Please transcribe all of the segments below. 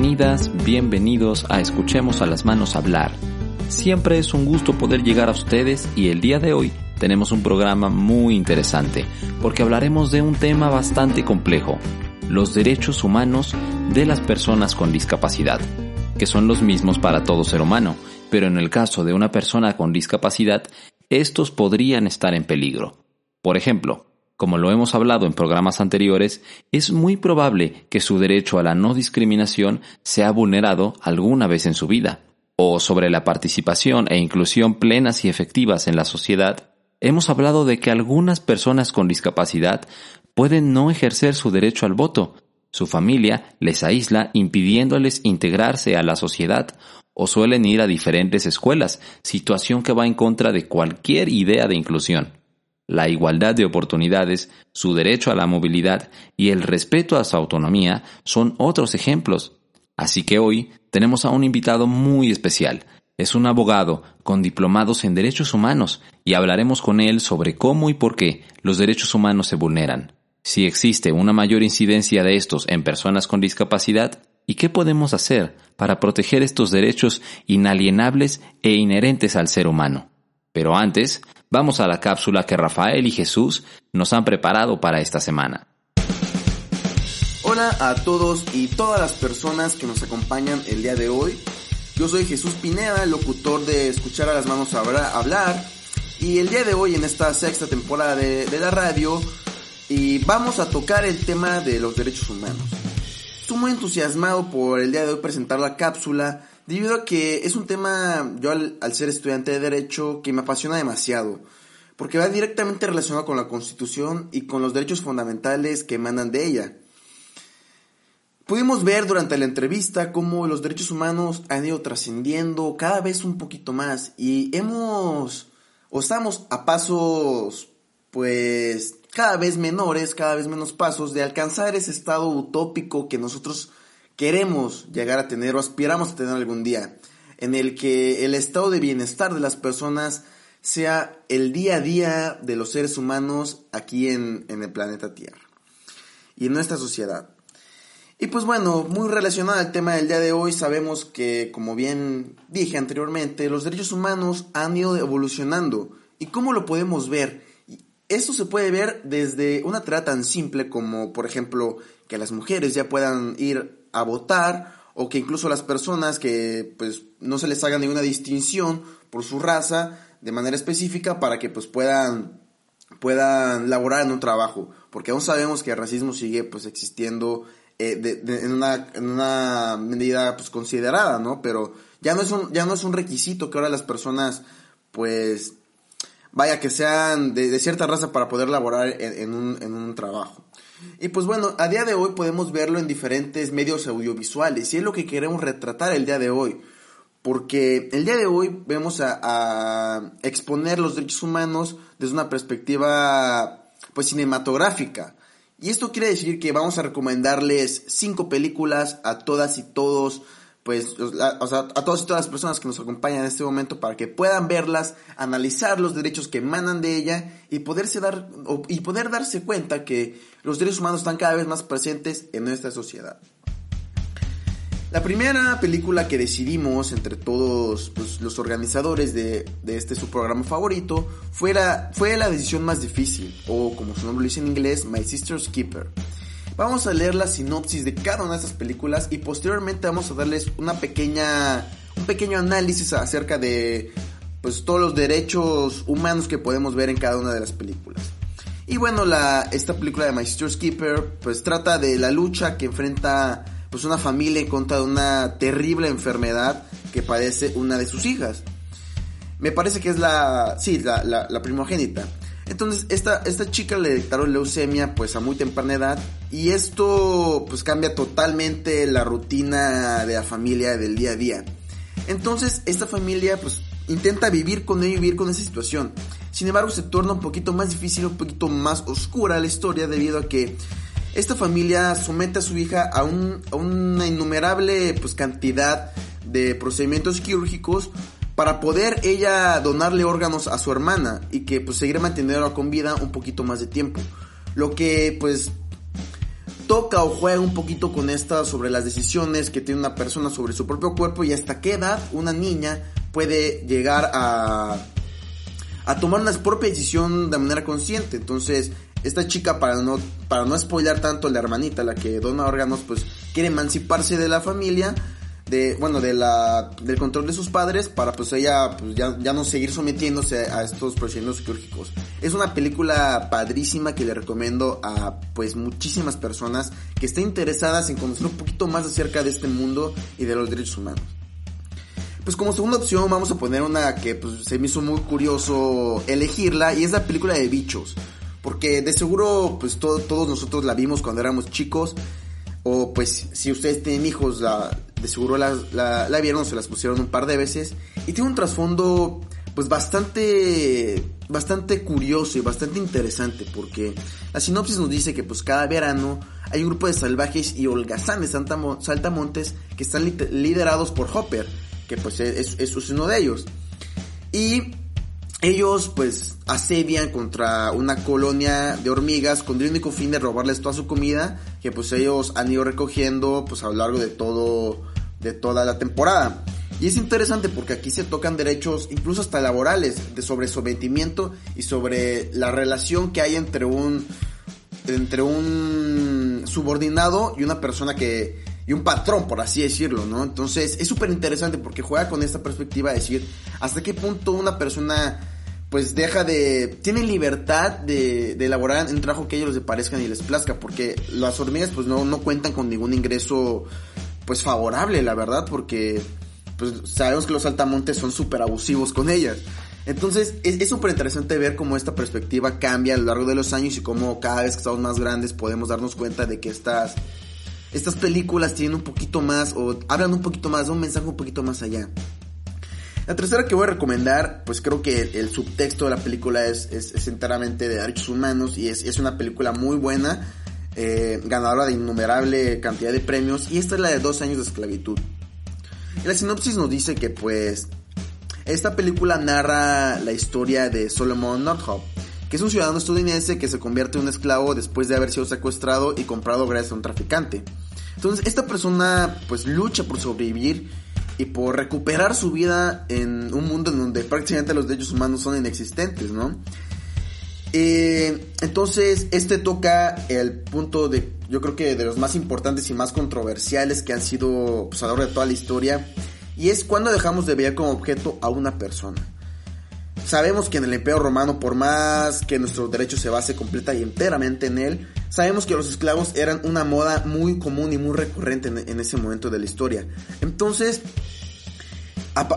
Bienvenidas, bienvenidos a Escuchemos a las manos hablar. Siempre es un gusto poder llegar a ustedes y el día de hoy tenemos un programa muy interesante porque hablaremos de un tema bastante complejo, los derechos humanos de las personas con discapacidad, que son los mismos para todo ser humano, pero en el caso de una persona con discapacidad, estos podrían estar en peligro. Por ejemplo, como lo hemos hablado en programas anteriores, es muy probable que su derecho a la no discriminación sea vulnerado alguna vez en su vida. O sobre la participación e inclusión plenas y efectivas en la sociedad, hemos hablado de que algunas personas con discapacidad pueden no ejercer su derecho al voto. Su familia les aísla impidiéndoles integrarse a la sociedad o suelen ir a diferentes escuelas, situación que va en contra de cualquier idea de inclusión la igualdad de oportunidades, su derecho a la movilidad y el respeto a su autonomía son otros ejemplos. Así que hoy tenemos a un invitado muy especial. Es un abogado con diplomados en derechos humanos y hablaremos con él sobre cómo y por qué los derechos humanos se vulneran, si existe una mayor incidencia de estos en personas con discapacidad y qué podemos hacer para proteger estos derechos inalienables e inherentes al ser humano. Pero antes, vamos a la cápsula que Rafael y Jesús nos han preparado para esta semana. Hola a todos y todas las personas que nos acompañan el día de hoy. Yo soy Jesús Pineda, locutor de Escuchar a las Manos Hablar. Y el día de hoy, en esta sexta temporada de, de la radio, y vamos a tocar el tema de los derechos humanos. Estoy muy entusiasmado por el día de hoy presentar la cápsula Debido a que es un tema, yo al, ser estudiante de Derecho, que me apasiona demasiado. Porque va directamente relacionado con la Constitución y con los derechos fundamentales que emanan de ella. Pudimos ver durante la entrevista cómo los derechos humanos han ido trascendiendo cada vez un poquito más y hemos o estamos a pasos pues cada vez menores, cada vez menos pasos de alcanzar ese estado utópico que nosotros queremos llegar a tener o aspiramos a tener algún día, en el que el estado de bienestar de las personas sea el día a día de los seres humanos aquí en, el planeta Tierra y en nuestra sociedad. Y pues bueno, muy relacionado al tema del día de hoy, sabemos que, como bien dije anteriormente, los derechos humanos han ido evolucionando. ¿Y cómo lo podemos ver? Esto se puede ver desde una tarea tan simple como, por ejemplo, que las mujeres ya puedan ir a votar o que incluso las personas que pues no se les haga ninguna distinción por su raza de manera específica para que pues puedan puedan laborar en un trabajo. Porque aún sabemos que el racismo sigue pues existiendo eh, en, una, en una medida pues considerada no pero ya no es un ya no es un requisito que ahora las personas pues vaya que sean de, cierta raza para poder laborar en, un, en un trabajo y pues bueno, a día de hoy podemos verlo en diferentes medios audiovisuales y es lo que queremos retratar el día de hoy. Porque el día de hoy vemos a, exponer los derechos humanos desde una perspectiva pues cinematográfica. Y esto quiere decir que vamos a recomendarles cinco películas a todas y todos pues, o sea, a todas y todas las personas que nos acompañan en este momento para que puedan verlas, analizar los derechos que emanan de ella y poderse dar y poder darse cuenta que los derechos humanos están cada vez más presentes en nuestra sociedad. La primera película que decidimos entre todos pues, los organizadores de, este su programa favorito fue la, fue la decisión más difícil, o como su nombre lo dice en inglés, My Sister's Keeper. Vamos a leer la sinopsis de cada una de estas películas y posteriormente vamos a darles una pequeña, un pequeño análisis acerca de pues, todos los derechos humanos que podemos ver en cada una de las películas. Y bueno, la, esta película de My Sister's Keeper pues trata de la lucha que enfrenta pues una familia en contra de una terrible enfermedad que padece una de sus hijas. Me parece que es la, sí, la, la, la primogénita. Entonces, esta, esta chica le detectaron leucemia pues a muy temprana edad y esto pues cambia totalmente la rutina de la familia del día a día. Entonces, esta familia pues intenta vivir con ello y vivir con esa situación. Sin embargo, se torna un poquito más difícil, un poquito más oscura la historia debido a que esta familia somete a su hija a, un, a una innumerable pues cantidad de procedimientos quirúrgicos para poder ella donarle órganos a su hermana y que pues seguir manteniéndola con vida un poquito más de tiempo. Lo que pues toca o juega un poquito con esta sobre las decisiones que tiene una persona sobre su propio cuerpo y hasta qué edad una niña puede llegar a, a tomar una propia decisión de manera consciente. Entonces, esta chica, para no, para no spoiler tanto, la hermanita, la que dona órganos, pues quiere emanciparse de la familia, de, bueno, de la, del control de sus padres, para pues ella, pues ya, ya no seguir sometiéndose a estos procedimientos quirúrgicos. Es una película padrísima que le recomiendo a, pues, muchísimas personas que estén interesadas en conocer un poquito más acerca de este mundo y de los derechos humanos. Pues como segunda opción vamos a poner una que pues, se me hizo muy curioso elegirla y es la película de bichos. Porque de seguro pues todos nosotros la vimos cuando éramos chicos. O pues si ustedes tienen hijos la, de seguro la, la, vieron se las pusieron un par de veces. Y tiene un trasfondo pues bastante bastante curioso y bastante interesante porque la sinopsis nos dice que pues cada verano hay un grupo de salvajes y holgazanes saltamontes que están liderados por Hopper que pues es, es, uno de ellos. Y ellos pues asedian contra una colonia de hormigas con el único fin de robarles toda su comida que pues ellos han ido recogiendo pues a lo largo de todo de toda la temporada. Y es interesante porque aquí se tocan derechos incluso hasta laborales de sobre sometimiento y sobre la relación que hay entre un entre un subordinado y una persona que y un patrón, por así decirlo, ¿no? Entonces es súper interesante porque juega con esta perspectiva de decir hasta qué punto una persona pues deja de... tiene libertad de, de elaborar un trabajo que ellos les parezcan y les plazca, porque las hormigas pues no, no cuentan con ningún ingreso pues favorable, la verdad, porque pues sabemos que los altamontes son súper abusivos con ellas. Entonces es súper interesante ver cómo esta perspectiva cambia a lo largo de los años y cómo cada vez que estamos más grandes podemos darnos cuenta de que estas estas películas tienen un poquito más o hablan un poquito más, un mensaje un poquito más allá. La tercera que voy a recomendar, pues creo que el, subtexto de la película es, enteramente de derechos humanos y es, una película muy buena, eh, ganadora de innumerable cantidad de premios y esta es la de dos años de esclavitud. la sinopsis nos dice que pues esta película narra la historia de Solomon Northup, que es un ciudadano estadounidense que se convierte en un esclavo después de haber sido secuestrado y comprado gracias a un traficante. Entonces, esta persona pues lucha por sobrevivir y por recuperar su vida en un mundo en donde prácticamente los derechos humanos son inexistentes, ¿no? Eh, entonces, este toca el punto de, yo creo que de los más importantes y más controversiales que han sido pues, a lo largo de toda la historia, y es cuando dejamos de ver como objeto a una persona. Sabemos que en el Imperio Romano, por más que nuestro derecho se base completa y enteramente en él, sabemos que los esclavos eran una moda muy común y muy recurrente en, ese momento de la historia. Entonces,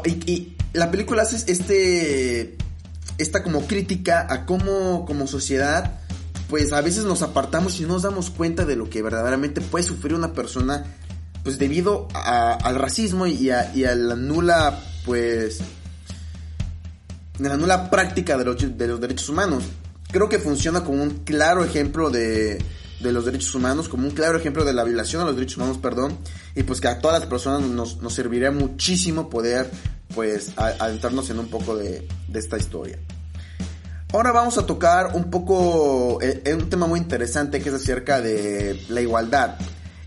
y, la película hace este, esta como crítica a cómo como sociedad, pues a veces nos apartamos y no nos damos cuenta de lo que verdaderamente puede sufrir una persona, pues debido al racismo y a, y a la nula, pues de la nula práctica de los, de los derechos humanos. Creo que funciona como un claro ejemplo de, los derechos humanos, como un claro ejemplo de la violación a los derechos humanos, perdón, y pues que a todas las personas nos, serviría muchísimo poder pues adentrarnos en un poco de, esta historia. Ahora vamos a tocar un poco eh, un tema muy interesante que es acerca de la igualdad.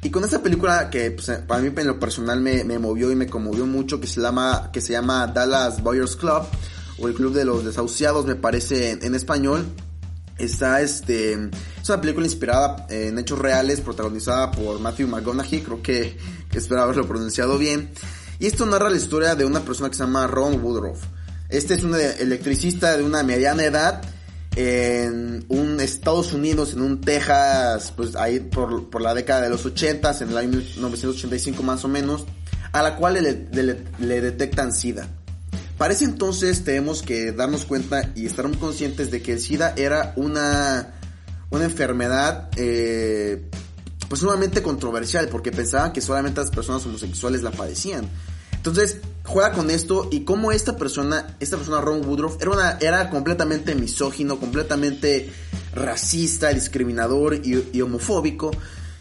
Y con esta película que pues, para mí en lo personal me, me, movió y me conmovió mucho, que se llama, que se llama Dallas Boyers Club, o el Club de los Desahuciados, me parece en, español. Está este. Es una película inspirada en hechos reales, protagonizada por Matthew McConaughey, creo que, que espero haberlo pronunciado bien. Y esto narra la historia de una persona que se llama Ron Woodruff. Este es un electricista de una mediana edad en un Estados Unidos, en un Texas, pues ahí por, por la década de los 80, en el año 1985 más o menos, a la cual le, le detectan SIDA. Para ese entonces tenemos que darnos cuenta y estar muy conscientes de que el SIDA era una, una enfermedad eh, pues sumamente controversial porque pensaban que solamente las personas homosexuales la padecían. Entonces juega con esto y como esta persona, esta persona Ron Woodruff era, una, era completamente misógino, completamente racista, discriminador y, y homofóbico.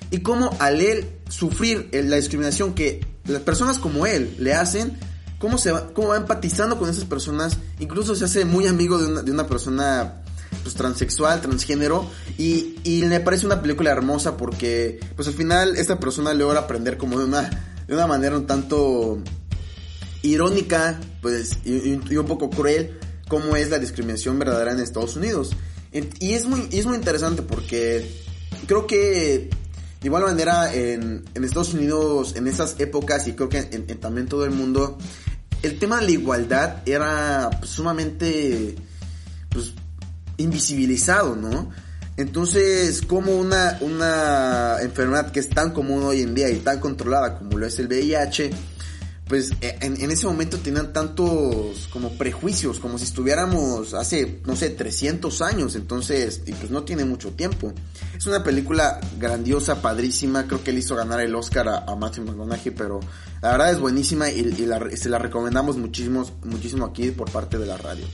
Y como al él sufrir la discriminación que las personas como él le hacen, cómo, se va, cómo va empatizando con esas personas, incluso se hace muy amigo de una, de una persona pues transexual, transgénero y, y me parece una película hermosa porque pues al final esta persona logra aprender como de una, de una manera un tanto irónica pues y, y un poco cruel cómo es la discriminación verdadera en Estados Unidos. Y es muy, es muy interesante porque creo que de igual manera en, Estados Unidos, en esas épocas y creo que en, también todo el mundo, el tema de la igualdad era pues, sumamente pues, invisibilizado, ¿no? Entonces, como una, una enfermedad que es tan común hoy en día y tan controlada como lo es el VIH, pues e, en, ese momento tenían tantos como prejuicios, como si estuviéramos hace, no sé, 300 años, entonces, y pues no tiene mucho tiempo. Es una película grandiosa, padrísima, creo que le hizo ganar el Oscar a, Matthew McConaughey, pero la verdad es buenísima y, se la recomendamos muchísimo, muchísimo aquí por parte de la radio.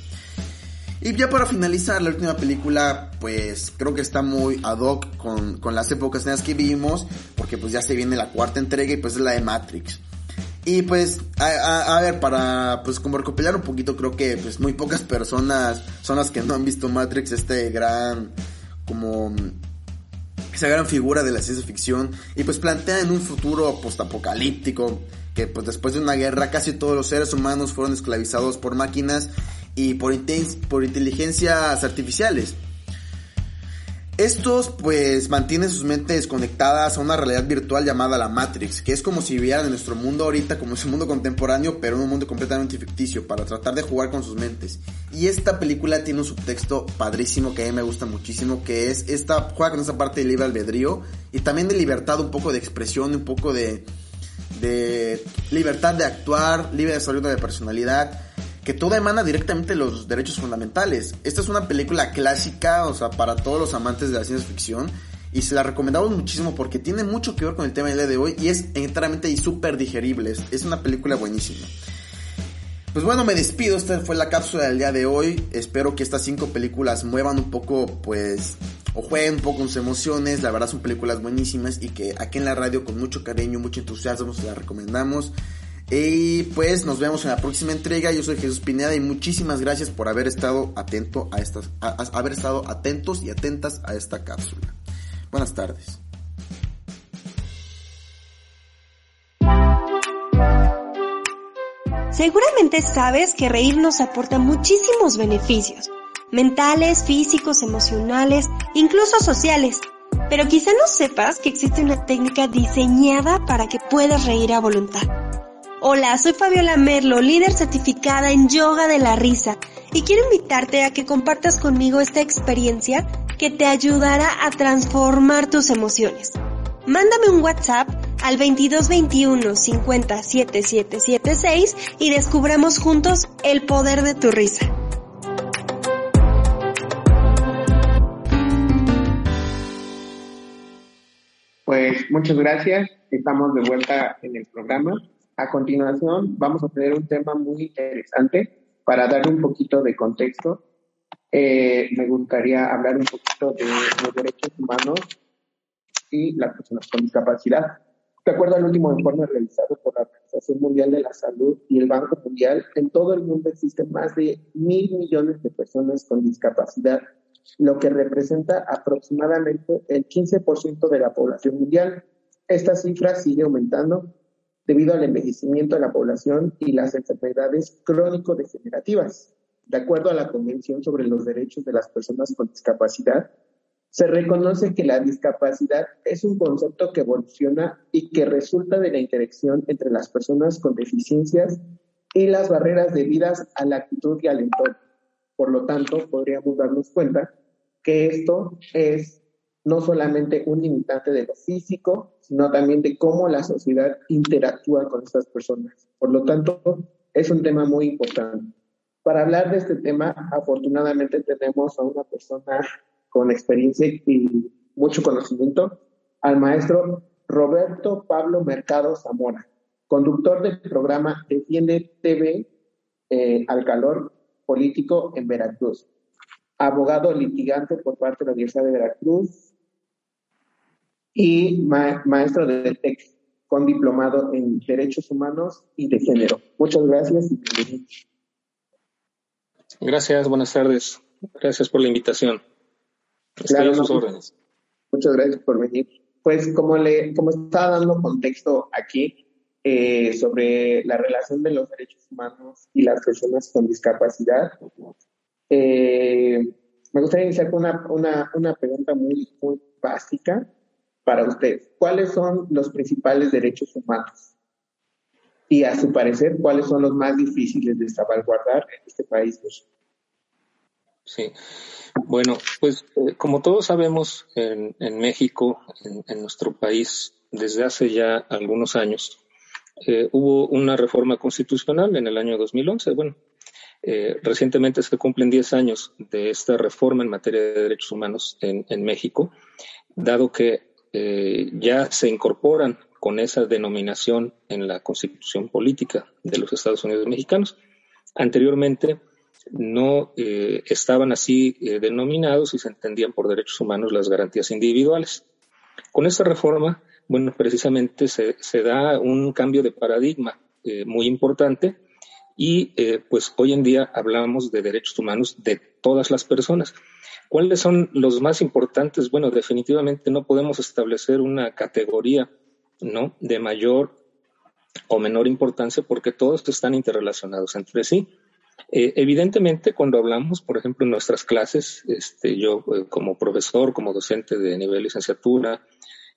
Y ya para finalizar, la última película, pues creo que está muy ad hoc con, con las épocas en las que vivimos, porque pues ya se viene la cuarta entrega y pues es la de Matrix. Y pues, a, ver, para pues como recopilar un poquito, creo que pues muy pocas personas son las que no han visto Matrix, este gran, como, esa gran figura de la ciencia ficción. Y pues plantea en un futuro postapocalíptico, que pues después de una guerra casi todos los seres humanos fueron esclavizados por máquinas y por, por inteligencias artificiales. Estos pues mantienen sus mentes conectadas a una realidad virtual llamada la Matrix, que es como si vivieran en nuestro mundo ahorita como es un mundo contemporáneo, pero en un mundo completamente ficticio, para tratar de jugar con sus mentes. Y esta película tiene un subtexto padrísimo que a mí me gusta muchísimo, que es esta, juega con esa parte de libre albedrío y también de libertad, un poco de expresión, un poco de, de libertad de actuar, libre desarrollo de personalidad que todo emana directamente de los derechos fundamentales. Esta es una película clásica, o sea, para todos los amantes de la ciencia ficción. Y se la recomendamos muchísimo porque tiene mucho que ver con el tema del día de hoy y es enteramente y súper digerible. Es una película buenísima. Pues bueno, me despido. Esta fue la cápsula del día de hoy. Espero que estas cinco películas muevan un poco, pues, o jueguen un poco con sus emociones. La verdad son películas buenísimas y que aquí en la radio con mucho cariño, mucho entusiasmo se las recomendamos. Y pues nos vemos en la próxima entrega. Yo soy Jesús Pineda y muchísimas gracias por haber estado atento a estas, haber estado atentos y atentas a esta cápsula. Buenas tardes. Seguramente sabes que reír nos aporta muchísimos beneficios, mentales, físicos, emocionales, incluso sociales. Pero quizá no sepas que existe una técnica diseñada para que puedas reír a voluntad. Hola, soy Fabiola Merlo, líder certificada en yoga de la risa, y quiero invitarte a que compartas conmigo esta experiencia que te ayudará a transformar tus emociones. Mándame un WhatsApp al 2221 50 y descubramos juntos el poder de tu risa. Pues muchas gracias, estamos de vuelta en el programa. A continuación, vamos a tener un tema muy interesante para darle un poquito de contexto. Eh, me gustaría hablar un poquito de los derechos humanos y las personas con discapacidad. De acuerdo al último informe realizado por la Organización Mundial de la Salud y el Banco Mundial, en todo el mundo existen más de mil millones de personas con discapacidad, lo que representa aproximadamente el 15% de la población mundial. Esta cifra sigue aumentando debido al envejecimiento de la población y las enfermedades crónico-degenerativas. De acuerdo a la Convención sobre los Derechos de las Personas con Discapacidad, se reconoce que la discapacidad es un concepto que evoluciona y que resulta de la interacción entre las personas con deficiencias y las barreras debidas a la actitud y al entorno. Por lo tanto, podríamos darnos cuenta que esto es no solamente un limitante de lo físico, sino también de cómo la sociedad interactúa con estas personas. Por lo tanto, es un tema muy importante. Para hablar de este tema, afortunadamente tenemos a una persona con experiencia y mucho conocimiento, al maestro Roberto Pablo Mercado Zamora, conductor del programa Defiende TV eh, al calor político en Veracruz, abogado litigante por parte de la Universidad de Veracruz, y maestro de TEC con diplomado en Derechos Humanos y de Género. Muchas gracias y Gracias, buenas tardes. Gracias por la invitación. Claro, sus órdenes. Muchas gracias por venir. Pues como le, como estaba dando contexto aquí eh, sobre la relación de los derechos humanos y las personas con discapacidad, eh, me gustaría iniciar con una, una, una pregunta muy, muy básica para usted. ¿Cuáles son los principales derechos humanos? Y a su parecer, ¿cuáles son los más difíciles de salvaguardar en este país? Sí, bueno, pues eh, como todos sabemos, en, México, en, nuestro país, desde hace ya algunos años, eh, hubo una reforma constitucional en el año 2011. Bueno, eh, recientemente se cumplen 10 años de esta reforma en materia de derechos humanos en, México, dado que ya se incorporan con esa denominación en la constitución política de los Estados Unidos mexicanos. Anteriormente, no eh, estaban así eh, denominados y se entendían por derechos humanos las garantías individuales. Con esta reforma, bueno, precisamente se, da un cambio de paradigma eh, muy importante y pues hoy en día hablamos de derechos humanos de todas las personas. ¿Cuáles son los más importantes? Bueno, definitivamente no podemos establecer una categoría, ¿no? De mayor o menor importancia porque todos están interrelacionados entre sí. Eh, evidentemente, cuando hablamos, por ejemplo, en nuestras clases, este, yo eh, como profesor, como docente de nivel licenciatura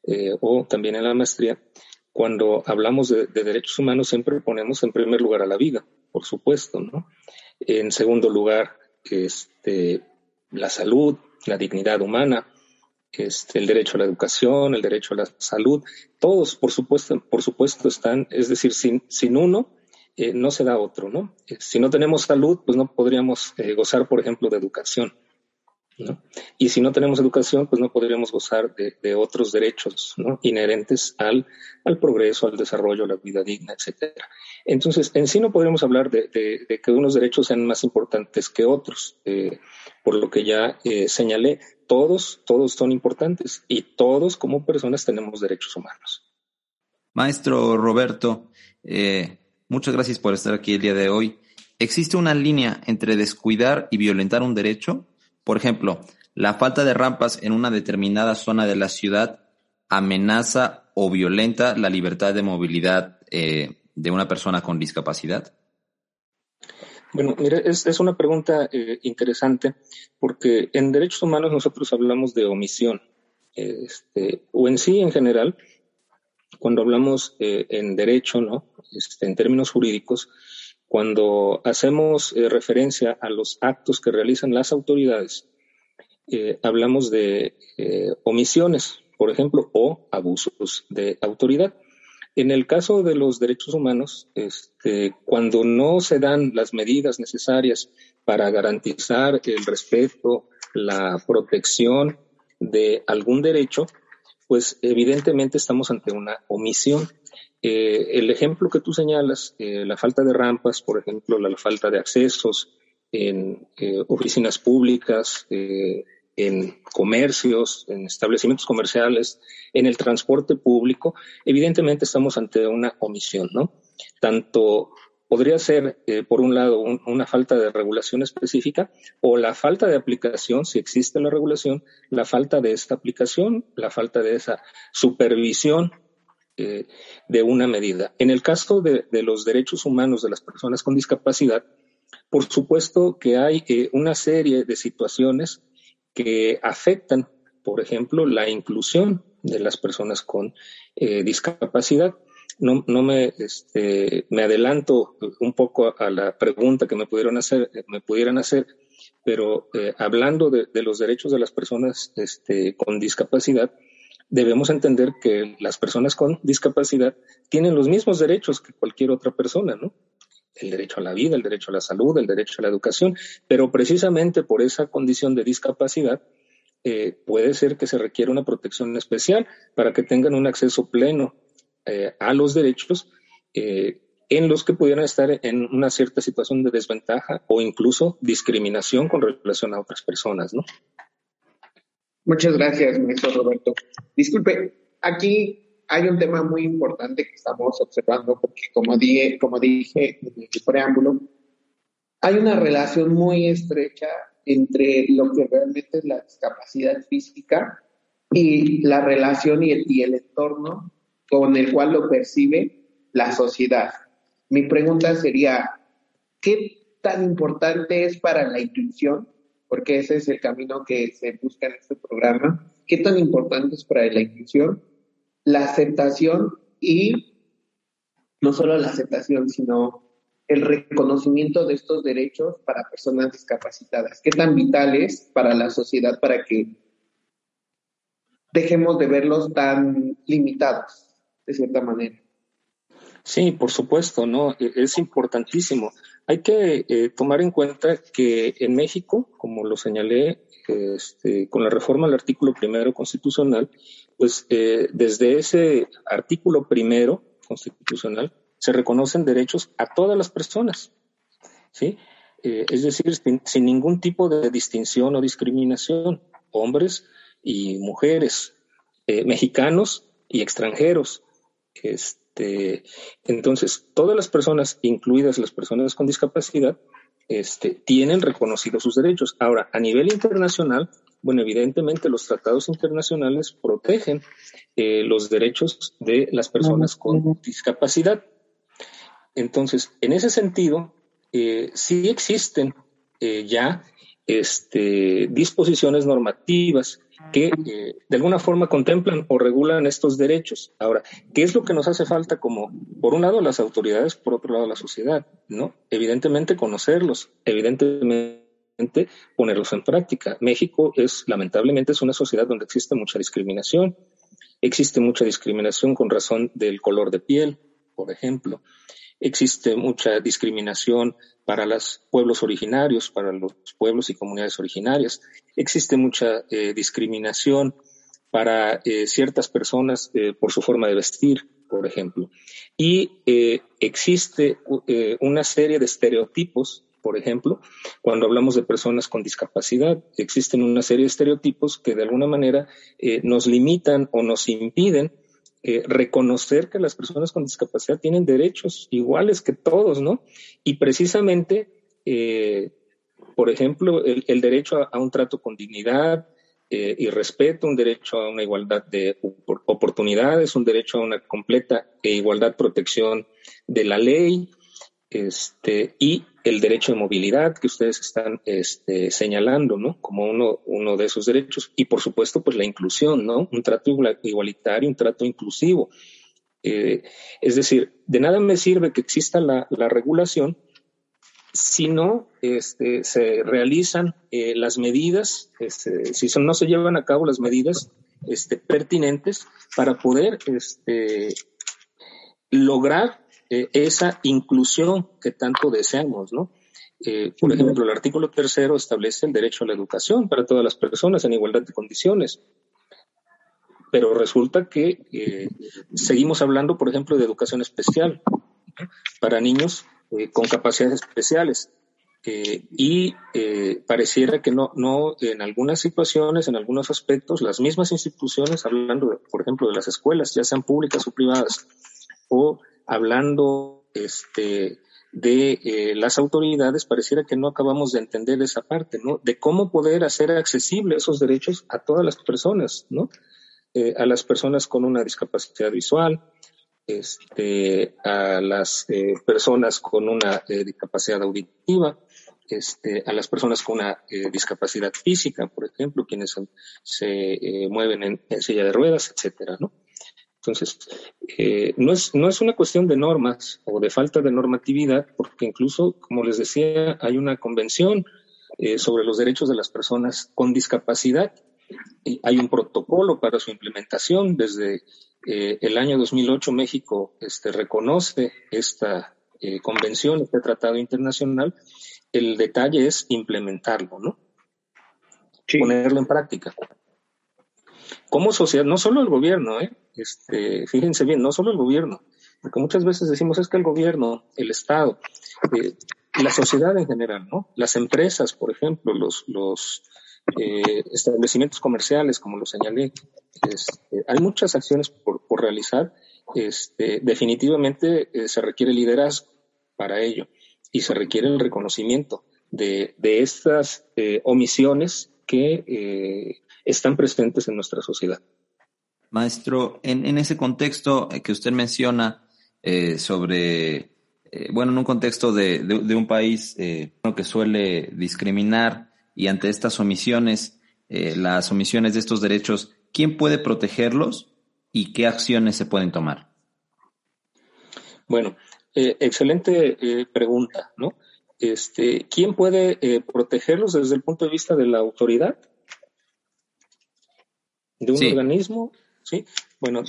eh, o también en la maestría, cuando hablamos de, derechos humanos siempre ponemos en primer lugar a la vida, por supuesto, ¿no? En segundo lugar, este, la salud, la dignidad humana, este, el derecho a la educación, el derecho a la salud, todos, por supuesto, por supuesto están, es decir, sin, sin uno, eh, no se da otro, ¿no? Eh, si no tenemos salud, pues no podríamos eh, gozar, por ejemplo, de educación. Y si no tenemos educación, pues no podríamos gozar de, otros derechos ¿no? inherentes al, progreso, al desarrollo, a la vida digna, etcétera. Entonces, en sí no podríamos hablar de, que unos derechos sean más importantes que otros, por lo que ya señalé, todos, todos son importantes y todos como personas tenemos derechos humanos. Maestro Roberto, eh, Muchas gracias por estar aquí el día de hoy. ¿Existe una línea entre descuidar y violentar un derecho? Por ejemplo, la falta de rampas en una determinada zona de la ciudad amenaza o violenta la libertad de movilidad eh, de una persona con discapacidad? Bueno, mira, es, una pregunta eh, interesante porque en derechos humanos nosotros hablamos de omisión, este, o en sí en general, cuando hablamos eh, en derecho, ¿no? Este, en términos jurídicos, cuando hacemos eh, referencia a los actos que realizan las autoridades, eh, hablamos de omisiones, por ejemplo, o abusos de autoridad. En el caso de los derechos humanos, este, cuando no se dan las medidas necesarias para garantizar el respeto, la protección de algún derecho, pues evidentemente estamos ante una omisión. Eh, el ejemplo que tú señalas, eh, la falta de rampas, por ejemplo, la, falta de accesos en eh, oficinas públicas, en comercios, en establecimientos comerciales, en el transporte público, evidentemente estamos ante una omisión, ¿no? Tanto podría ser, eh, por un lado, una falta de regulación específica o la falta de aplicación, si existe la regulación, la falta de esta aplicación, la falta de esa supervisión eh, de una medida. En el caso de, los derechos humanos de las personas con discapacidad, por supuesto que hay eh, una serie de situaciones que afectan, por ejemplo, la inclusión de las personas con discapacidad no, no me, este, me adelanto un poco a la pregunta que me pudieron hacer, me pudieran hacer, pero eh, hablando de, los derechos de las personas este, con discapacidad, debemos entender que las personas con discapacidad tienen los mismos derechos que cualquier otra persona, ¿no? El derecho a la vida, el derecho a la salud, el derecho a la educación, pero precisamente por esa condición de discapacidad, eh, puede ser que se requiera una protección especial para que tengan un acceso pleno eh, a los derechos eh, en los que pudieran estar en una cierta situación de desventaja o incluso discriminación con relación a otras personas, ¿no? Muchas gracias, maestro Roberto. Disculpe, aquí hay un tema muy importante que estamos observando porque como dije, como dije en el preámbulo, hay una relación muy estrecha entre lo que realmente es la discapacidad física y la relación y el, y el entorno con el cual lo percibe la sociedad. Mi pregunta sería, ¿qué tan importante es para la inclusión? Porque ese es el camino que se busca en este programa. ¿Qué tan importante es para la inclusión la aceptación y no solo la aceptación, sino el reconocimiento de estos derechos para personas discapacitadas? ¿Qué tan vital es para la sociedad para que dejemos de verlos tan limitados, de cierta manera? Sí, por supuesto, ¿no? E, es importantísimo. Hay que eh, tomar en cuenta que en México, como lo señalé, este, con la reforma al artículo primero constitucional, pues eh, desde ese artículo primero constitucional se reconocen derechos a todas las personas, ¿sí? Eh, es decir, sin, ningún tipo de distinción o discriminación, hombres y mujeres, mexicanos y extranjeros. Este, este, entonces, todas las personas, incluidas las personas con discapacidad, este, tienen reconocidos sus derechos. Ahora, a nivel internacional, bueno, evidentemente los tratados internacionales protegen eh, los derechos de las personas con discapacidad. Entonces, en ese sentido, eh, sí existen eh, ya este, disposiciones normativas que eh, de alguna forma contemplan o regulan estos derechos. Ahora, ¿qué es lo que nos hace falta como, por un lado, las autoridades, por otro lado, la sociedad? ¿no? Evidentemente conocerlos, evidentemente ponerlos en práctica. México es, lamentablemente, es una sociedad donde existe mucha discriminación. Existe mucha discriminación con razón del color de piel, por ejemplo. Existe mucha discriminación para los pueblos originarios, para los pueblos y comunidades originarias. Existe mucha eh, discriminación para eh, ciertas personas eh, por su forma de vestir, por ejemplo. Y existe una serie de estereotipos, por ejemplo, cuando hablamos de personas con discapacidad, existen una serie de estereotipos que de alguna manera nos limitan o nos impiden eh, reconocer que las personas con discapacidad tienen derechos iguales que todos, ¿no? Y precisamente, eh, por ejemplo, el, derecho a, un trato con dignidad eh, y respeto, un derecho a una igualdad de oportunidades, un derecho a una completa e igualdad protección de la ley, este, y el derecho de movilidad que ustedes están este, señalando, ¿no? Como uno, uno de esos derechos. Y por supuesto, pues la inclusión, ¿no? Un trato igualitario, un trato inclusivo. Eh, es decir, de nada me sirve que exista la, regulación si no este, se realizan eh, las medidas, este, si no se llevan a cabo las medidas este, pertinentes para poder este, lograr eh, esa inclusión que tanto deseamos, ¿no? Eh, por ejemplo, el artículo tercero establece el derecho a la educación para todas las personas en igualdad de condiciones. Pero resulta que eh, seguimos hablando, por ejemplo, de educación especial para niños con capacidades especiales. y pareciera que no, no, en algunas situaciones, en algunos aspectos, las mismas instituciones, hablando, por ejemplo, de las escuelas, ya sean públicas o privadas, o hablando este, de eh, las autoridades, pareciera que no acabamos de entender esa parte, ¿no? De cómo poder hacer accesible esos derechos a todas las personas, ¿no? Eh, a las personas con una discapacidad visual, a las eh, personas con una discapacidad auditiva, a las personas con una discapacidad física, por ejemplo, quienes se mueven en, en, silla de ruedas, etcétera, ¿no? Entonces, eh, no, es, no es una cuestión de normas o de falta de normatividad, porque incluso, como les decía, hay una convención eh, sobre los derechos de las personas con discapacidad. Y hay un protocolo para su implementación. Desde eh, el año 2008 México este, reconoce esta convención, este tratado internacional. El detalle es implementarlo, ¿no? Ponerlo en práctica como sociedad, no solo el gobierno, ¿eh? este, fíjense bien, no solo el gobierno, porque muchas veces decimos es que el gobierno, el Estado, eh, la sociedad en general, ¿no? Las empresas, por ejemplo, los, los eh, establecimientos comerciales, como lo señalé, este, hay muchas acciones por, por realizar. Este, definitivamente eh, se requiere liderazgo para ello y se requiere el reconocimiento de, estas eh, omisiones que están presentes en nuestra sociedad. Maestro, en, ese contexto que usted menciona sobre, bueno, en un contexto de, un país que suele discriminar y ante estas omisiones, las omisiones de estos derechos, ¿quién puede protegerlos y qué acciones se pueden tomar? Bueno, eh, excelente eh, pregunta, ¿no? Este, ¿Quién puede eh, protegerlos desde el punto de vista de la autoridad? ¿De un organismo? Sí. Bueno,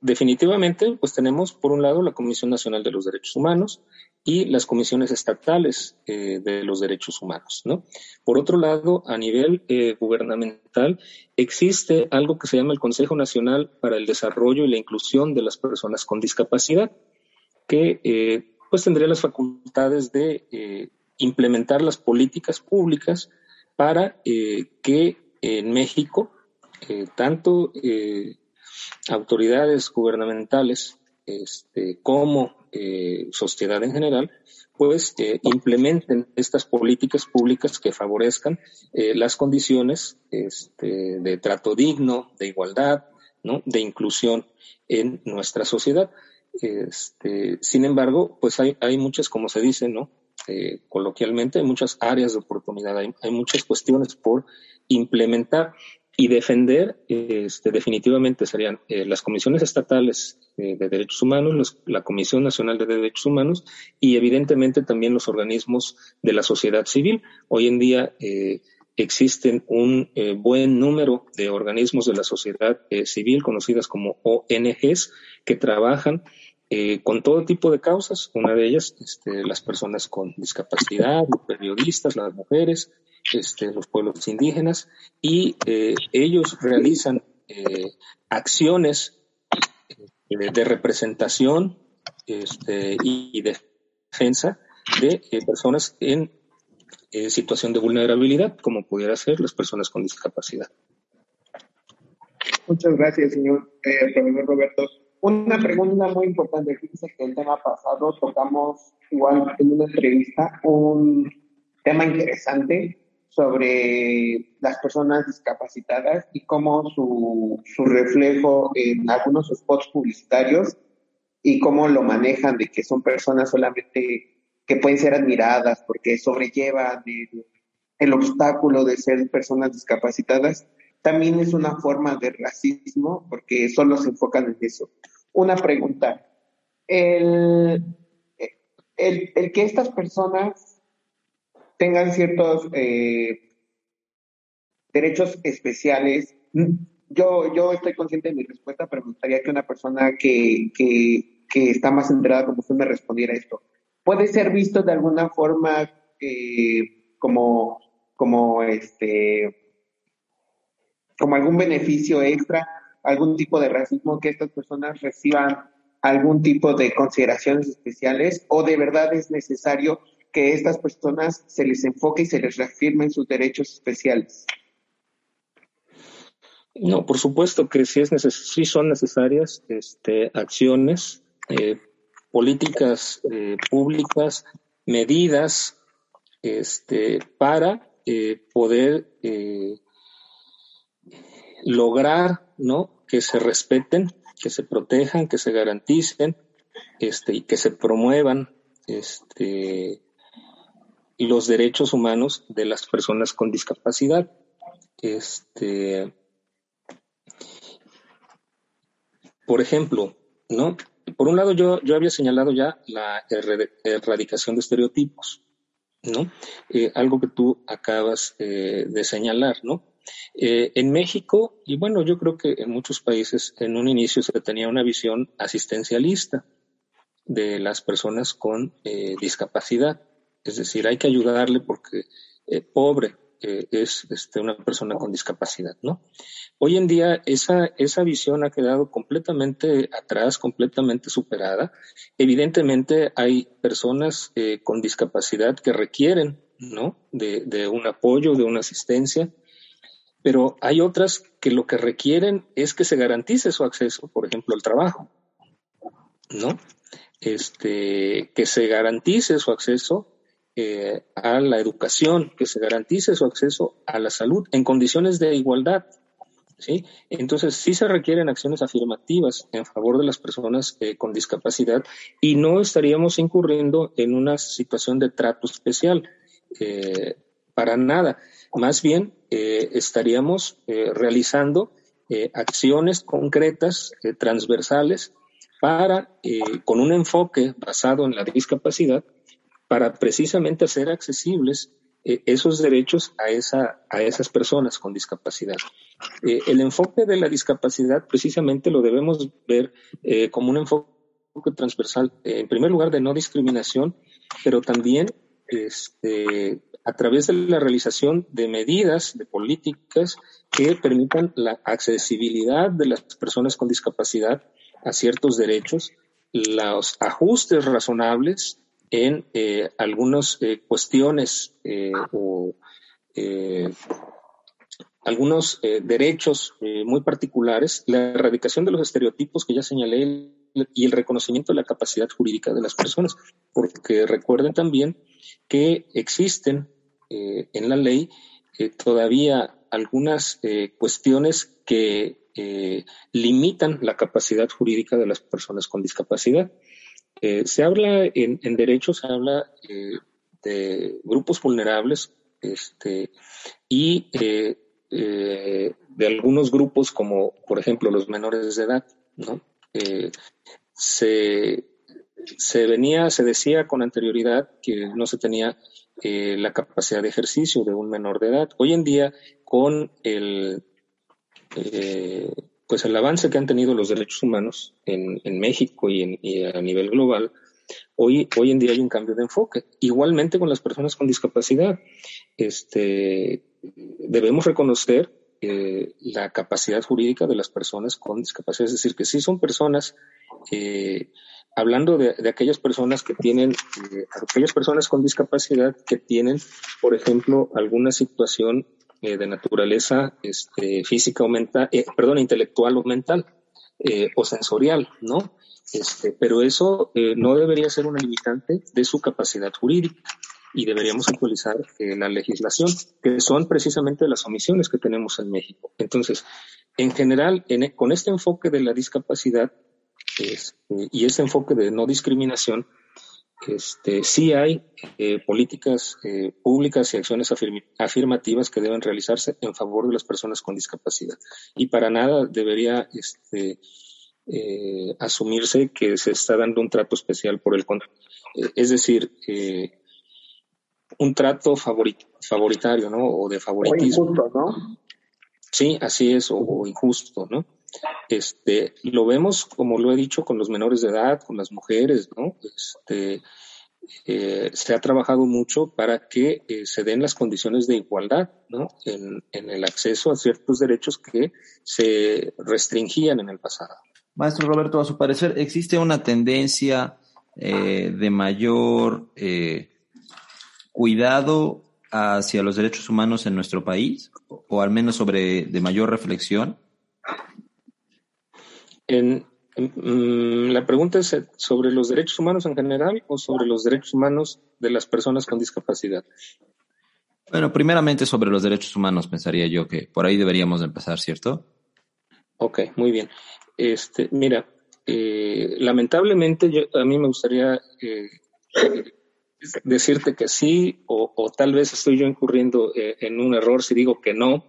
definitivamente, pues tenemos por un lado la Comisión Nacional de los Derechos Humanos, y las comisiones estatales eh, de los derechos humanos. ¿no? Por otro lado, a nivel eh, gubernamental, existe algo que se llama el Consejo Nacional para el Desarrollo y la Inclusión de las Personas con Discapacidad, que eh, pues tendría las facultades de implementar las políticas públicas para que en México tanto autoridades gubernamentales este, como eh, sociedad en general, pues eh, implementen estas políticas públicas que favorezcan eh, las condiciones este, de trato digno, de igualdad, ¿no? de inclusión en nuestra sociedad. Este, sin embargo, pues hay, hay muchas, como se dice, ¿no? coloquialmente, hay muchas áreas de oportunidad, hay muchas cuestiones por implementar y defender este, definitivamente serían eh, las comisiones estatales eh, de derechos humanos, la Comisión Nacional de Derechos Humanos y evidentemente también los organismos de la sociedad civil. Hoy en día eh, existen un buen número de organismos de la sociedad civil conocidas como ONGs que trabajan con todo tipo de causas, una de ellas este, las personas con discapacidad, los periodistas, las mujeres, este, los pueblos indígenas y eh, ellos realizan eh, acciones eh, de representación este, y, defensa de personas en situación de vulnerabilidad, como pudiera ser las personas con discapacidad. Muchas gracias, señor profesor Roberto. Una pregunta muy importante. Fíjense que el tema pasado tocamos igual en una entrevista un tema interesante sobre las personas discapacitadas y cómo su, su reflejo en algunos spots publicitarios y cómo lo manejan de que son personas solamente que pueden ser admiradas porque sobrellevan el, el obstáculo de ser personas discapacitadas, también es una forma de racismo porque solo se enfocan en eso. Una pregunta, el, el, el que estas personas tengan ciertos eh, derechos especiales. Yo, yo estoy consciente de mi respuesta, pero me gustaría que una persona que, que, está más enterada como usted me respondiera esto. ¿Puede ser visto de alguna forma eh, como, como este como algún beneficio extra, algún tipo de racismo que estas personas reciban algún tipo de consideraciones especiales o de verdad es necesario que estas personas se les enfoque y se les reafirmen sus derechos especiales. No, por supuesto que sí, es sí son necesarias este, acciones, eh, políticas eh, públicas, medidas este, para eh, poder lograr ¿no? que se respeten, que se protejan, que se garanticen este, y que se promuevan este, los derechos humanos de las personas con discapacidad. Este, por ejemplo, ¿no? Por un lado, yo, yo había señalado ya la erradicación de estereotipos, ¿no? Eh, algo que tú acabas eh, de señalar, ¿no? Eh, en México, y bueno, yo creo que en muchos países en un inicio se tenía una visión asistencialista de las personas con discapacidad. Es decir, hay que ayudarle porque eh, pobre eh, es este, una persona con discapacidad, ¿no? Hoy en día esa, esa visión ha quedado completamente atrás, completamente superada. Evidentemente hay personas eh, con discapacidad que requieren, ¿no? De, de un apoyo, de una asistencia, pero hay otras que lo que requieren es que se garantice su acceso, por ejemplo, al trabajo, ¿no? Este, que se garantice su acceso eh, a la educación, que se garantice su acceso a la salud en condiciones de igualdad. ¿sí? Entonces, sí se requieren acciones afirmativas en favor de las personas eh, con discapacidad y no estaríamos incurriendo en una situación de trato especial. Eh, para nada. Más bien, estaríamos realizando acciones concretas, transversales, para, con un enfoque basado en la discapacidad, para precisamente hacer accesibles eh, esos derechos a, esa, a esas personas con discapacidad. Eh, el enfoque de la discapacidad precisamente lo debemos ver eh, como un enfoque transversal, en primer lugar de no discriminación, pero también este, a través de la realización de medidas, de políticas que permitan la accesibilidad de las personas con discapacidad a ciertos derechos, los ajustes razonables en eh, algunas eh, cuestiones eh, o algunos derechos muy particulares, la erradicación de los estereotipos que ya señalé y el reconocimiento de la capacidad jurídica de las personas, porque recuerden también que existen en la ley todavía algunas cuestiones que limitan la capacidad jurídica de las personas con discapacidad. Eh, se habla en, en, derecho, se habla eh, de grupos vulnerables este, y eh, de algunos grupos como, por ejemplo, los menores de edad, ¿no? se, se venía, se decía con anterioridad que no se tenía la capacidad de ejercicio de un menor de edad. Hoy en día, con el pues el avance que han tenido los derechos humanos en, en México y, en, a nivel global, hoy, hoy en día hay un cambio de enfoque. Igualmente con las personas con discapacidad, este, debemos reconocer eh, la capacidad jurídica de las personas con discapacidad, es decir, que sí son personas, eh, hablando de, de, aquellas personas que tienen, eh, aquellas personas con discapacidad que tienen, por ejemplo, alguna situación eh, de naturaleza este, física o mental, eh, perdón, intelectual o mental eh, o sensorial, ¿no? Este, pero eso no debería ser una limitante de su capacidad jurídica y deberíamos actualizar la legislación, que son precisamente las omisiones que tenemos en México. Entonces, en general, en, con este enfoque de la discapacidad este, y ese enfoque de no discriminación, este, sí hay eh, políticas eh, públicas y acciones afirmativas que deben realizarse en favor de las personas con discapacidad. Y para nada debería este, eh, asumirse que se está dando un trato especial por el contrario. es decir, un trato favoritario, ¿no? O de favoritismo. O injusto, ¿no? Sí, así es, o injusto, ¿no? Este, lo vemos, como lo he dicho, con los menores de edad, con las mujeres, ¿no? Este, eh, se ha trabajado mucho para que eh, se den las condiciones de igualdad, ¿no? En, el acceso a ciertos derechos que se restringían en el pasado. Maestro Roberto, a su parecer, ¿existe una tendencia eh, de mayor cuidado hacia los derechos humanos en nuestro país? O al menos sobre de mayor reflexión? En, mm, la pregunta es sobre los derechos humanos en general o sobre los derechos humanos de las personas con discapacidad. Bueno, primeramente sobre los derechos humanos pensaría yo que por ahí deberíamos empezar, ¿cierto? Ok, muy bien. Este, mira, eh, lamentablemente yo, a mí me gustaría eh, decirte que sí o, tal vez estoy yo incurriendo eh, en un error si digo que no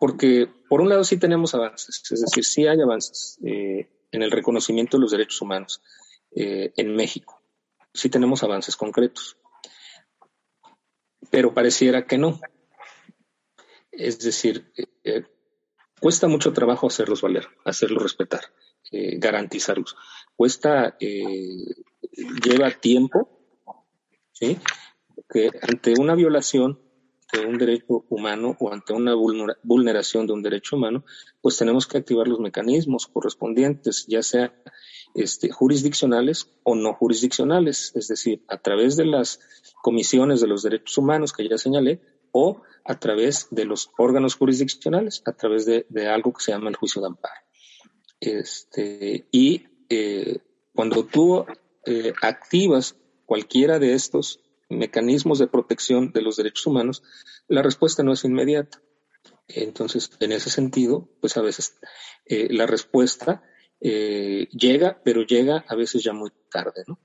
porque por un lado sí tenemos avances, es decir, sí hay avances eh, en el reconocimiento de los derechos humanos eh, en México, sí tenemos avances concretos, pero pareciera que no. Es decir, eh, cuesta mucho trabajo hacerlos valer, hacerlos respetar, garantizarlos. Cuesta, lleva tiempo, ¿sí? Que ante una violación ante un derecho humano o ante una vulneración de un derecho humano, pues tenemos que activar los mecanismos correspondientes, ya sea este, jurisdiccionales o no jurisdiccionales, es decir, a través de las comisiones de los derechos humanos que ya señalé o a través de los órganos jurisdiccionales, a través de, algo que se llama el juicio de amparo. Este, y eh, cuando tú eh, activas cualquiera de estos mecanismos de protección de los derechos humanos, la respuesta no es inmediata. Entonces, en ese sentido, pues a veces eh, la respuesta eh, llega, pero llega a veces ya muy tarde, ¿no?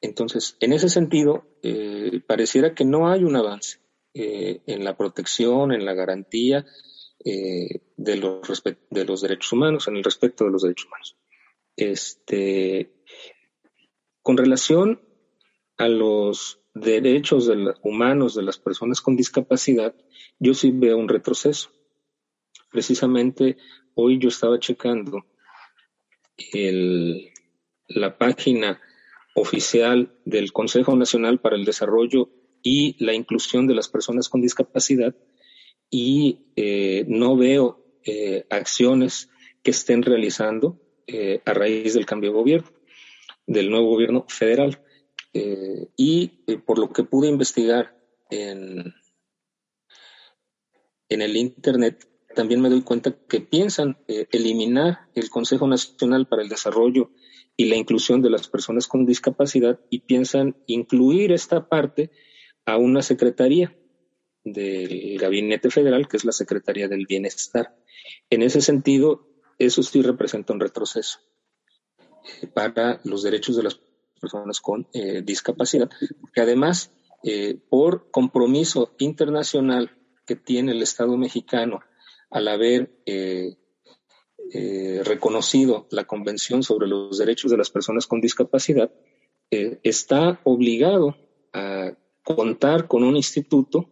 Entonces, en ese sentido, eh, pareciera que no hay un avance en la protección, en la garantía de, los de los derechos humanos, en el respecto de los derechos humanos. Este, con relación a los derechos humanos de las personas con discapacidad, yo sí veo un retroceso. Precisamente hoy yo estaba checando la página oficial del Consejo Nacional para el Desarrollo y la Inclusión de las Personas con Discapacidad y eh, no veo eh, acciones que estén realizando eh, a raíz del cambio de gobierno, del nuevo gobierno federal. Y por lo que pude investigar en, en el Internet, también me doy cuenta que piensan eh, eliminar el Consejo Nacional para el Desarrollo y la inclusión de las personas con discapacidad y piensan incluir esta parte a una secretaría del Gabinete Federal, que es la Secretaría del Bienestar. En ese sentido, eso sí representa un retroceso eh, para los derechos de las personas con eh, discapacidad, que además, por compromiso internacional que tiene el Estado mexicano al haber eh, eh, reconocido la Convención sobre los Derechos de las Personas con Discapacidad, eh, está obligado a contar con un instituto,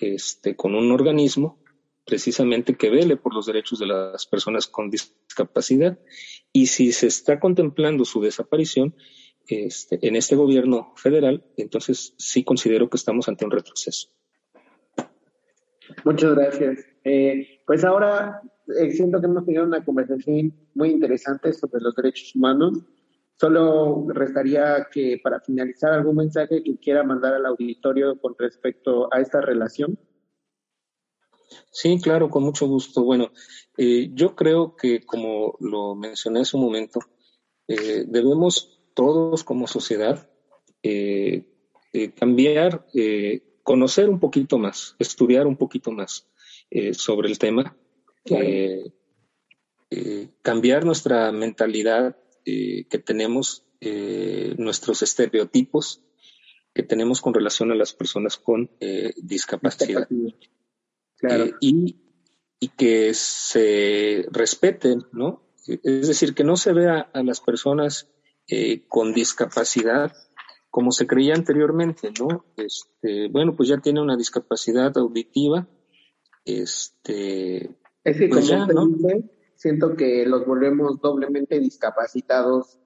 este, con un organismo precisamente que vele por los derechos de las personas con discapacidad. Y si se está contemplando su desaparición este, en este gobierno federal, entonces sí considero que estamos ante un retroceso. Muchas gracias. Eh, pues ahora eh, siento que hemos tenido una conversación muy interesante sobre los derechos humanos. Solo restaría que para finalizar algún mensaje que quiera mandar al auditorio con respecto a esta relación. Sí, claro, con mucho gusto. Bueno, eh, yo creo que como lo mencioné hace un momento, debemos todos como sociedad cambiar, conocer un poquito más, estudiar un poquito más eh, sobre el tema, eh, eh, cambiar nuestra mentalidad que tenemos, nuestros estereotipos que tenemos con relación a las personas con discapacidad. y, y que se respeten, ¿no? Es decir, que no se vea a las personas con discapacidad como se creía anteriormente, ¿no? Este, bueno, pues ya tiene una discapacidad auditiva, este, es que pues como siento que los volvemos doblemente discapacitados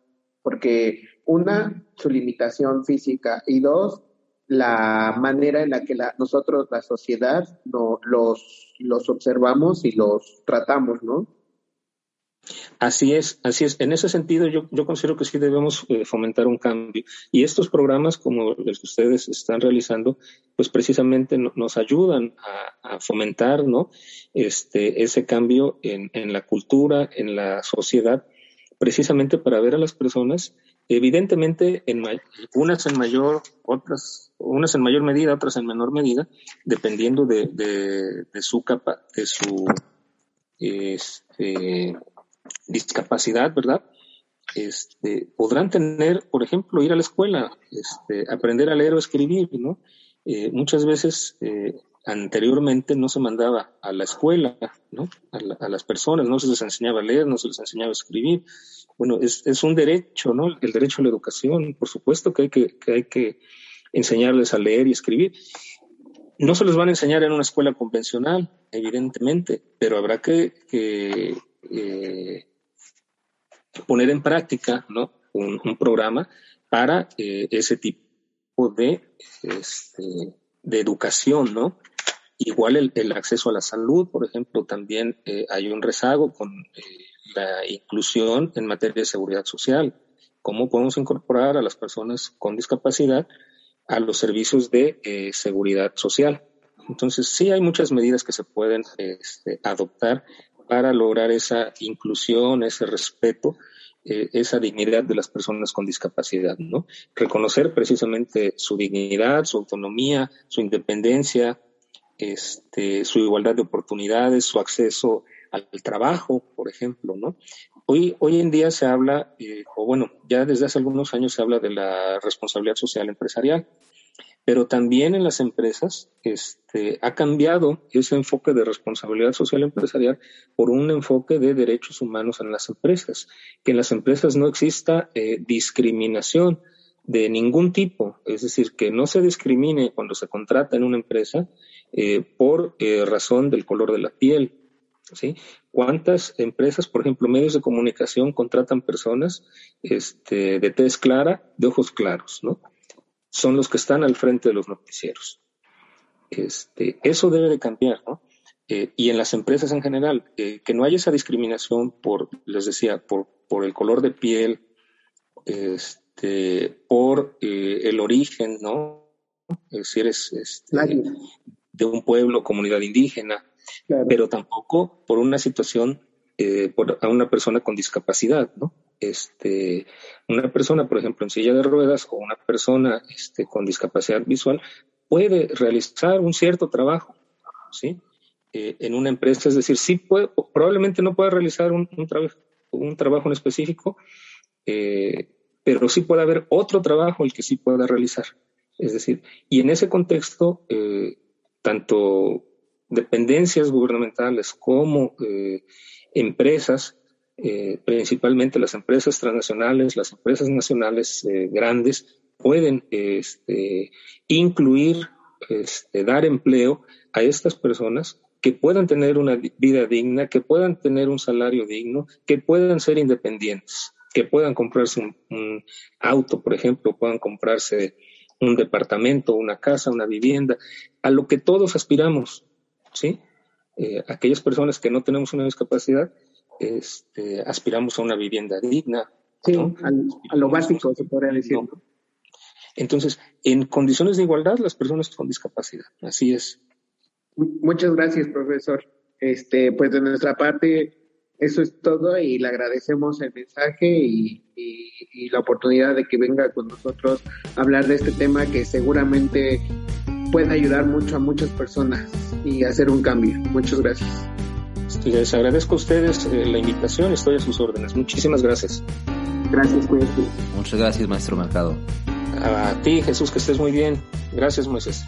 porque una, su limitación física y dos, la manera en la que la, nosotros, la sociedad, no, los, los observamos y los tratamos, ¿no? Así es, así es. En ese sentido, yo, considero que sí debemos eh, fomentar un cambio. Y estos programas, como los que ustedes están realizando, pues precisamente nos ayudan a, fomentar, ¿no? Este, ese cambio en, la cultura, en la sociedad, precisamente para ver a las personas, evidentemente, en unas en mayor, otras, unas en mayor medida, otras en menor medida, dependiendo de, de, de su capa, de su, este, discapacidad, ¿verdad? Este, podrán tener, por ejemplo, ir a la escuela, este, aprender a leer o escribir, ¿no? Eh, muchas veces eh, anteriormente no se mandaba a la escuela, ¿no? A, las personas, no se les enseñaba a leer, no se les enseñaba a escribir. Bueno, es, es un derecho, ¿no? El derecho a la educación, por supuesto que hay que, que hay que enseñarles a leer y escribir. No se les van a enseñar en una escuela convencional, evidentemente, pero habrá que, que eh, poner en práctica ¿no? un, programa para eh, ese tipo de, este, de educación, ¿no? Igual el, acceso a la salud, por ejemplo, también eh, hay un rezago con la inclusión en materia de seguridad social. ¿Cómo podemos incorporar a las personas con discapacidad a los servicios de seguridad social? Entonces, sí hay muchas medidas que se pueden este, adoptar para lograr esa inclusión, ese respeto eh, esa dignidad de las personas con discapacidad, ¿no? Reconocer precisamente su dignidad, su autonomía, su independencia, este, su igualdad de oportunidades, su acceso al trabajo, por ejemplo, ¿no? Hoy, hoy en día se habla, eh, o bueno, ya desde hace algunos años se habla de la responsabilidad social empresarial, pero también en las empresas este, ha cambiado ese enfoque de responsabilidad social empresarial por un enfoque de derechos humanos en las empresas, que en las empresas no exista eh, discriminación de ningún tipo, es decir, que no se discrimine cuando se contrata en una empresa eh, por eh, razón del color de la piel. ¿Sí? ¿Cuántas empresas, por ejemplo, medios de comunicación contratan personas este, de tez clara, de ojos claros, ¿no? Son los que están al frente de los noticieros. Este, eso debe de cambiar, ¿no? Eh, y en las empresas en general, eh, que no haya esa discriminación por, les decía, por, por el color de piel, este, por eh, el origen, ¿no? si eres este, de un pueblo, comunidad indígena, pero tampoco por una situación, por, a una persona con discapacidad, ¿no? Este, una persona, por ejemplo, en silla de ruedas o una persona este, con discapacidad visual puede realizar un cierto trabajo, ¿sí? Eh, en una empresa, es decir, sí puede, probablemente no pueda realizar un, trabajo, un trabajo en específico, eh, pero sí puede haber otro trabajo el que sí pueda realizar. Es decir, y en ese contexto, eh, tanto dependencias gubernamentales como empresas eh, principalmente las empresas transnacionales, las empresas nacionales eh, grandes, pueden este, incluir, este, dar empleo a estas personas que puedan tener una vida digna, que puedan tener un salario digno, que puedan ser independientes, que puedan comprarse un, auto, por ejemplo, puedan comprarse un departamento, una casa, una vivienda, a lo que todos aspiramos, ¿sí? Eh, aquellas personas que no tenemos una discapacidad, este, aspiramos a una vivienda digna. Sí, a lo básico, se podría decir. Entonces, en condiciones de igualdad, las personas con discapacidad. Así es. Muchas gracias, profesor. Este, pues de nuestra parte, eso es todo y le agradecemos el mensaje y, y, la oportunidad de que venga con nosotros a hablar de este tema que seguramente puede ayudar mucho a muchas personas y hacer un cambio. Muchas gracias. Les agradezco a ustedes eh, la invitación, estoy a sus órdenes. Muchísimas gracias. Gracias, Muchas gracias, maestro Mercado. A ti, Jesús, que estés muy bien. Gracias, Moisés.